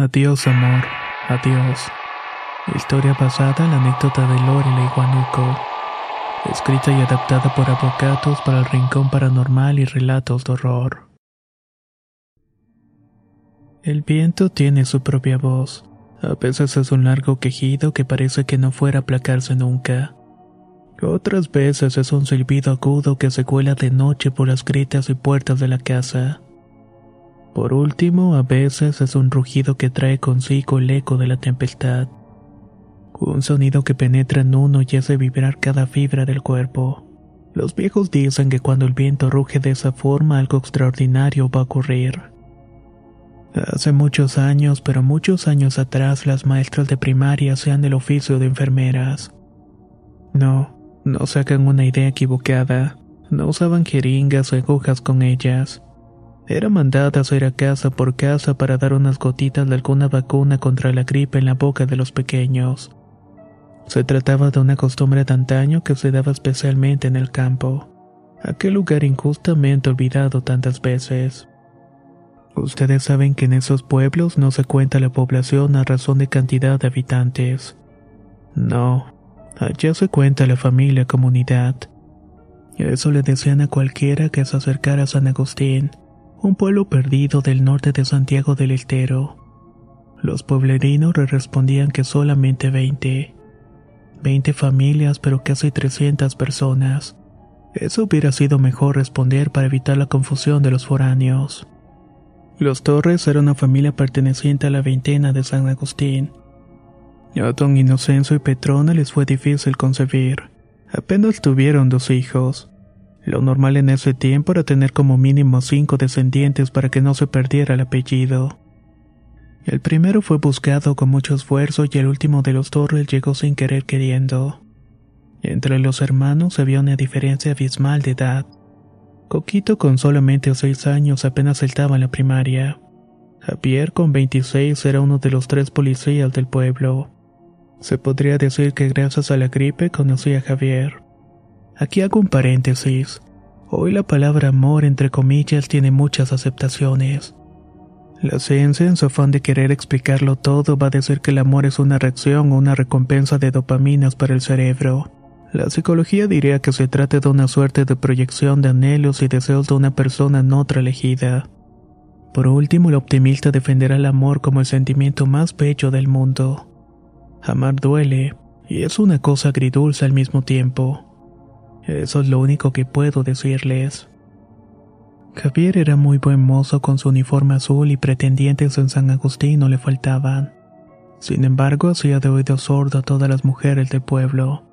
Adiós amor, adiós. Historia basada en la anécdota de Lore la Iguanuco. Escrita y adaptada por Avocatos para el Rincón Paranormal y Relatos de Horror. El viento tiene su propia voz. A veces es un largo quejido que parece que no fuera a aplacarse nunca. Otras veces es un silbido agudo que se cuela de noche por las grietas y puertas de la casa. Por último, a veces es un rugido que trae consigo el eco de la tempestad. Un sonido que penetra en uno y hace vibrar cada fibra del cuerpo. Los viejos dicen que cuando el viento ruge de esa forma algo extraordinario va a ocurrir. Hace muchos años, pero muchos años atrás, las maestras de primaria hacían el oficio de enfermeras. No, no se hagan una idea equivocada. No usaban jeringas o agujas con ellas. Eran mandadas a ir a casa por casa para dar unas gotitas de alguna vacuna contra la gripe en la boca de los pequeños. Se trataba de una costumbre de antaño que se daba especialmente en el campo, aquel lugar injustamente olvidado tantas veces. Ustedes saben que en esos pueblos no se cuenta la población a razón de cantidad de habitantes. No, allá se cuenta la familia comunidad. Eso le decían a cualquiera que se acercara a San Agustín un pueblo perdido del norte de Santiago del Estero. Los pueblerinos le respondían que solamente 20. 20 familias, pero casi 300 personas. Eso hubiera sido mejor responder para evitar la confusión de los foráneos. Los Torres era una familia perteneciente a la veintena de San Agustín. A don Inocencio y Petrona les fue difícil concebir. Apenas tuvieron dos hijos. Lo normal en ese tiempo era tener como mínimo cinco descendientes para que no se perdiera el apellido. El primero fue buscado con mucho esfuerzo y el último de los Torres llegó sin querer queriendo. Entre los hermanos había una diferencia abismal de edad. Coquito con solamente seis años apenas estaba en la primaria. Javier con 26 era uno de los tres policías del pueblo. Se podría decir que gracias a la gripe conocí a Javier. Aquí hago un paréntesis. Hoy la palabra amor entre comillas tiene muchas aceptaciones. La ciencia, en su afán de querer explicarlo todo, va a decir que el amor es una reacción o una recompensa de dopaminas para el cerebro. La psicología diría que se trata de una suerte de proyección de anhelos y deseos de una persona en otra elegida. Por último, el optimista defenderá el amor como el sentimiento más bello del mundo. Amar duele, y es una cosa agridulce al mismo tiempo. Eso es lo único que puedo decirles. Javier era muy buen mozo con su uniforme azul y pretendientes en San Agustín no le faltaban. Sin embargo, hacía de oído sordo a todas las mujeres del pueblo.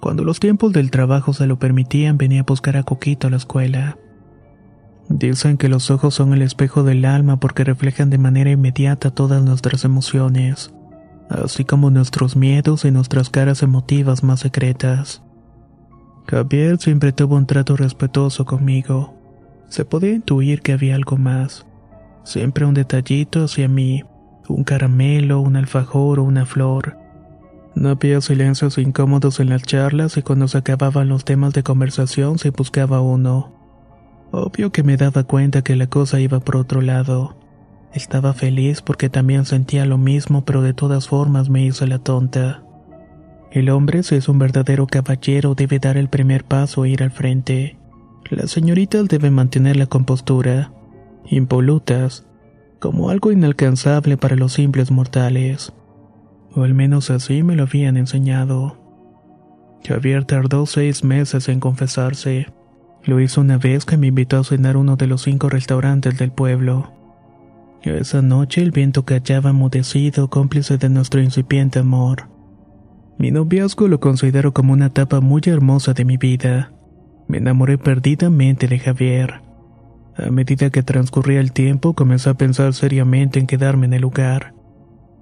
Cuando los tiempos del trabajo se lo permitían, venía a buscar a Coquito a la escuela. Dicen que los ojos son el espejo del alma porque reflejan de manera inmediata todas nuestras emociones, así como nuestros miedos y nuestras caras emotivas más secretas. Javier siempre tuvo un trato respetuoso conmigo. Se podía intuir que había algo más. Siempre un detallito hacia mí, un caramelo, un alfajor o una flor. No había silencios incómodos en las charlas y cuando se acababan los temas de conversación se buscaba uno. Obvio que me daba cuenta que la cosa iba por otro lado. Estaba feliz porque también sentía lo mismo, pero de todas formas me hizo la tonta. El hombre, si es un verdadero caballero, debe dar el primer paso e ir al frente. Las señoritas deben mantener la compostura. impolutas, como algo inalcanzable para los simples mortales. O al menos así me lo habían enseñado. Javier tardó seis meses en confesarse. Lo hizo una vez que me invitó a cenar uno de los cinco restaurantes del pueblo. Esa noche el viento callaba mudecido, cómplice de nuestro incipiente amor. Mi noviazgo lo considero como una etapa muy hermosa de mi vida. Me enamoré perdidamente de Javier. A medida que transcurría el tiempo, comencé a pensar seriamente en quedarme en el lugar.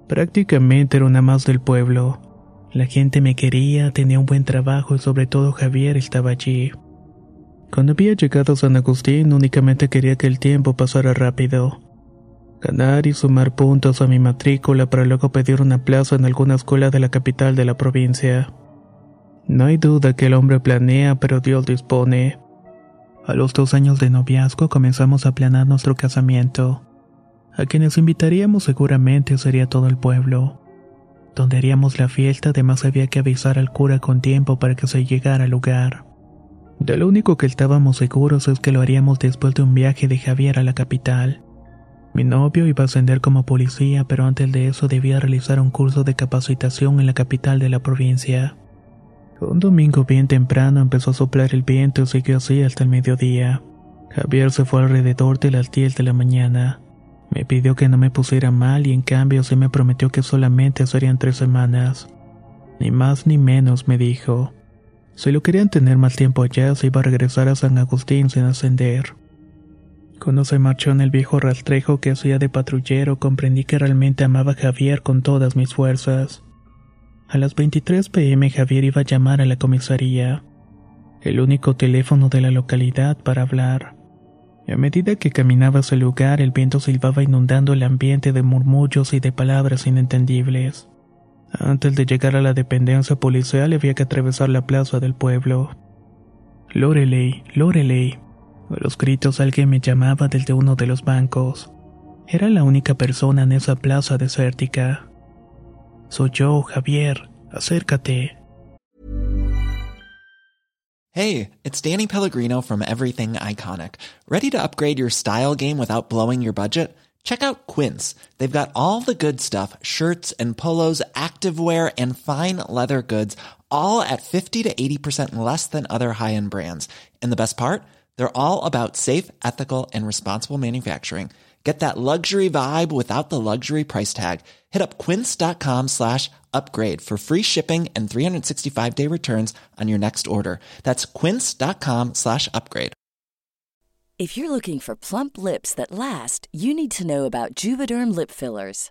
Prácticamente era una más del pueblo. La gente me quería, tenía un buen trabajo y sobre todo Javier estaba allí. Cuando había llegado a San Agustín únicamente quería que el tiempo pasara rápido ganar y sumar puntos a mi matrícula para luego pedir una plaza en alguna escuela de la capital de la provincia. No hay duda que el hombre planea, pero Dios dispone. A los dos años de noviazgo comenzamos a planear nuestro casamiento. A quienes invitaríamos seguramente sería todo el pueblo. Donde haríamos la fiesta además había que avisar al cura con tiempo para que se llegara al lugar. De lo único que estábamos seguros es que lo haríamos después de un viaje de Javier a la capital. Mi novio iba a ascender como policía, pero antes de eso debía realizar un curso de capacitación en la capital de la provincia. Un domingo bien temprano empezó a soplar el viento y siguió así hasta el mediodía. Javier se fue alrededor de las 10 de la mañana. Me pidió que no me pusiera mal y en cambio se me prometió que solamente serían tres semanas. Ni más ni menos me dijo. Si lo querían tener más tiempo allá, se iba a regresar a San Agustín sin ascender. Cuando se marchó en el viejo rastrejo que hacía de patrullero, comprendí que realmente amaba a Javier con todas mis fuerzas. A las 23 pm Javier iba a llamar a la comisaría, el único teléfono de la localidad para hablar. A medida que caminaba hacia el lugar, el viento silbaba inundando el ambiente de murmullos y de palabras inentendibles. Antes de llegar a la dependencia policial había que atravesar la plaza del pueblo. Loreley, Loreley, a los gritos alguien me llamaba desde uno de los bancos. Era la única persona en esa plaza desértica. Soy yo, Javier. Acércate. Hey, it's Danny Pellegrino from Everything Iconic. ¿Ready to upgrade your style game without blowing your budget? Check out Quince. They've got all the good stuff shirts and polos, activewear, and fine leather goods, all at 50 to 80% less than other high end brands. And the best part? They're all about safe, ethical, and responsible manufacturing. Get that luxury vibe without the luxury price tag. Hit up quince.com slash upgrade for free shipping and 365 day returns on your next order. That's quince.com slash upgrade. If you're looking for plump lips that last, you need to know about Juvederm lip fillers.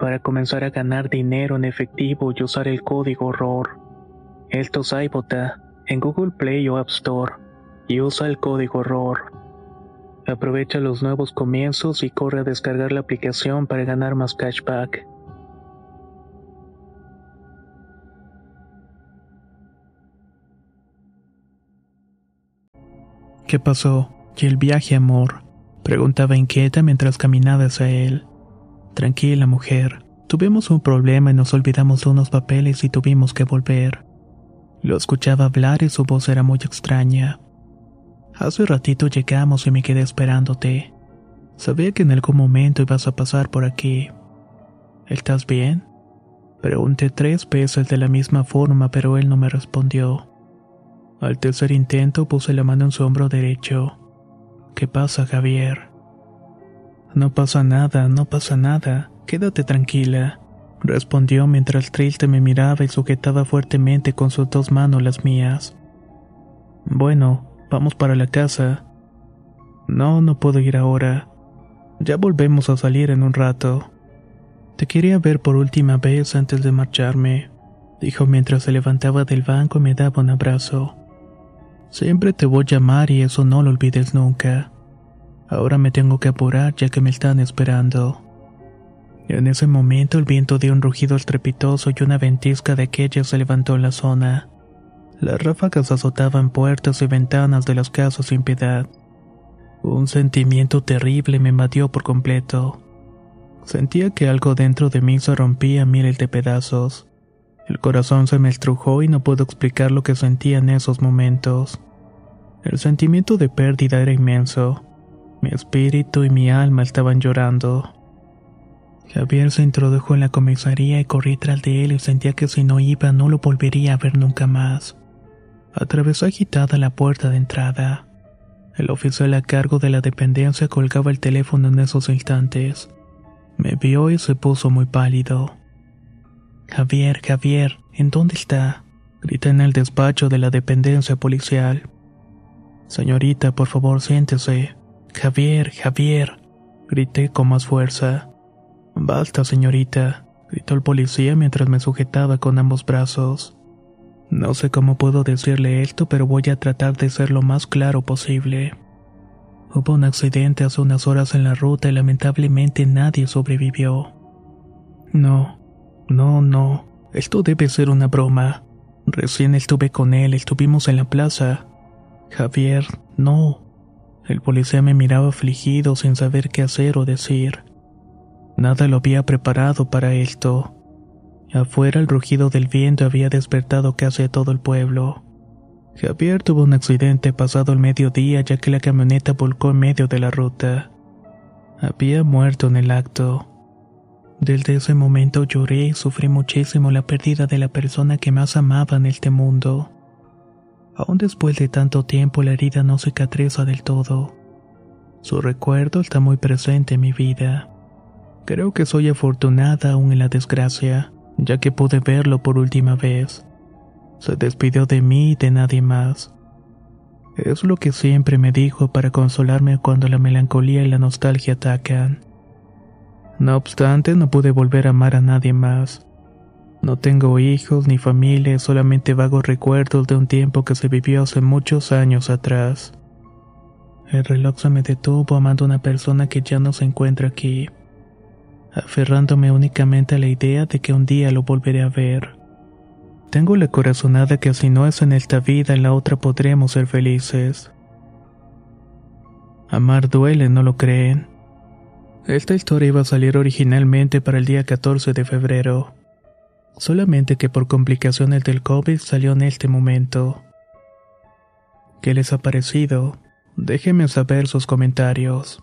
para comenzar a ganar dinero en efectivo y usar el código ROR. Esto es iBota en Google Play o App Store y usa el código ROR. Aprovecha los nuevos comienzos y corre a descargar la aplicación para ganar más cashback. ¿Qué pasó? ¿Y el viaje, amor? Preguntaba inquieta mientras caminaba hacia él. Tranquila, mujer. Tuvimos un problema y nos olvidamos de unos papeles y tuvimos que volver. Lo escuchaba hablar y su voz era muy extraña. Hace ratito llegamos y me quedé esperándote. Sabía que en algún momento ibas a pasar por aquí. ¿Estás bien? Pregunté tres veces de la misma forma, pero él no me respondió. Al tercer intento puse la mano en su hombro derecho. ¿Qué pasa, Javier? No pasa nada, no pasa nada. Quédate tranquila, respondió mientras triste me miraba y sujetaba fuertemente con sus dos manos las mías. Bueno, vamos para la casa. No, no puedo ir ahora. Ya volvemos a salir en un rato. Te quería ver por última vez antes de marcharme, dijo mientras se levantaba del banco y me daba un abrazo. Siempre te voy a llamar y eso no lo olvides nunca. Ahora me tengo que apurar ya que me están esperando. En ese momento el viento dio un rugido estrepitoso y una ventisca de aquella se levantó en la zona. Las ráfagas azotaban puertas y ventanas de las casas sin piedad. Un sentimiento terrible me invadió por completo. Sentía que algo dentro de mí se rompía a miles de pedazos. El corazón se me estrujó y no puedo explicar lo que sentía en esos momentos. El sentimiento de pérdida era inmenso. Mi espíritu y mi alma estaban llorando. Javier se introdujo en la comisaría y corrí tras de él y sentía que si no iba no lo volvería a ver nunca más. Atravesó agitada la puerta de entrada. El oficial a cargo de la dependencia colgaba el teléfono en esos instantes. Me vio y se puso muy pálido. Javier, Javier, ¿en dónde está? Grité en el despacho de la dependencia policial. Señorita, por favor, siéntese. Javier, Javier, grité con más fuerza. Basta, señorita, gritó el policía mientras me sujetaba con ambos brazos. No sé cómo puedo decirle esto, pero voy a tratar de ser lo más claro posible. Hubo un accidente hace unas horas en la ruta y lamentablemente nadie sobrevivió. No, no, no, esto debe ser una broma. Recién estuve con él, estuvimos en la plaza. Javier, no. El policía me miraba afligido sin saber qué hacer o decir. Nada lo había preparado para esto. Afuera el rugido del viento había despertado casi a todo el pueblo. Javier tuvo un accidente pasado el mediodía ya que la camioneta volcó en medio de la ruta. Había muerto en el acto. Desde ese momento lloré y sufrí muchísimo la pérdida de la persona que más amaba en este mundo. Aún después de tanto tiempo la herida no cicatriza del todo. Su recuerdo está muy presente en mi vida. Creo que soy afortunada aún en la desgracia, ya que pude verlo por última vez. Se despidió de mí y de nadie más. Es lo que siempre me dijo para consolarme cuando la melancolía y la nostalgia atacan. No obstante, no pude volver a amar a nadie más. No tengo hijos ni familia, solamente vagos recuerdos de un tiempo que se vivió hace muchos años atrás. El reloj se me detuvo amando a una persona que ya no se encuentra aquí, aferrándome únicamente a la idea de que un día lo volveré a ver. Tengo la corazonada que si no es en esta vida, en la otra podremos ser felices. Amar duele, ¿no lo creen? Esta historia iba a salir originalmente para el día 14 de febrero, solamente que por complicaciones del COVID salió en este momento. ¿Qué les ha parecido? Déjenme saber sus comentarios.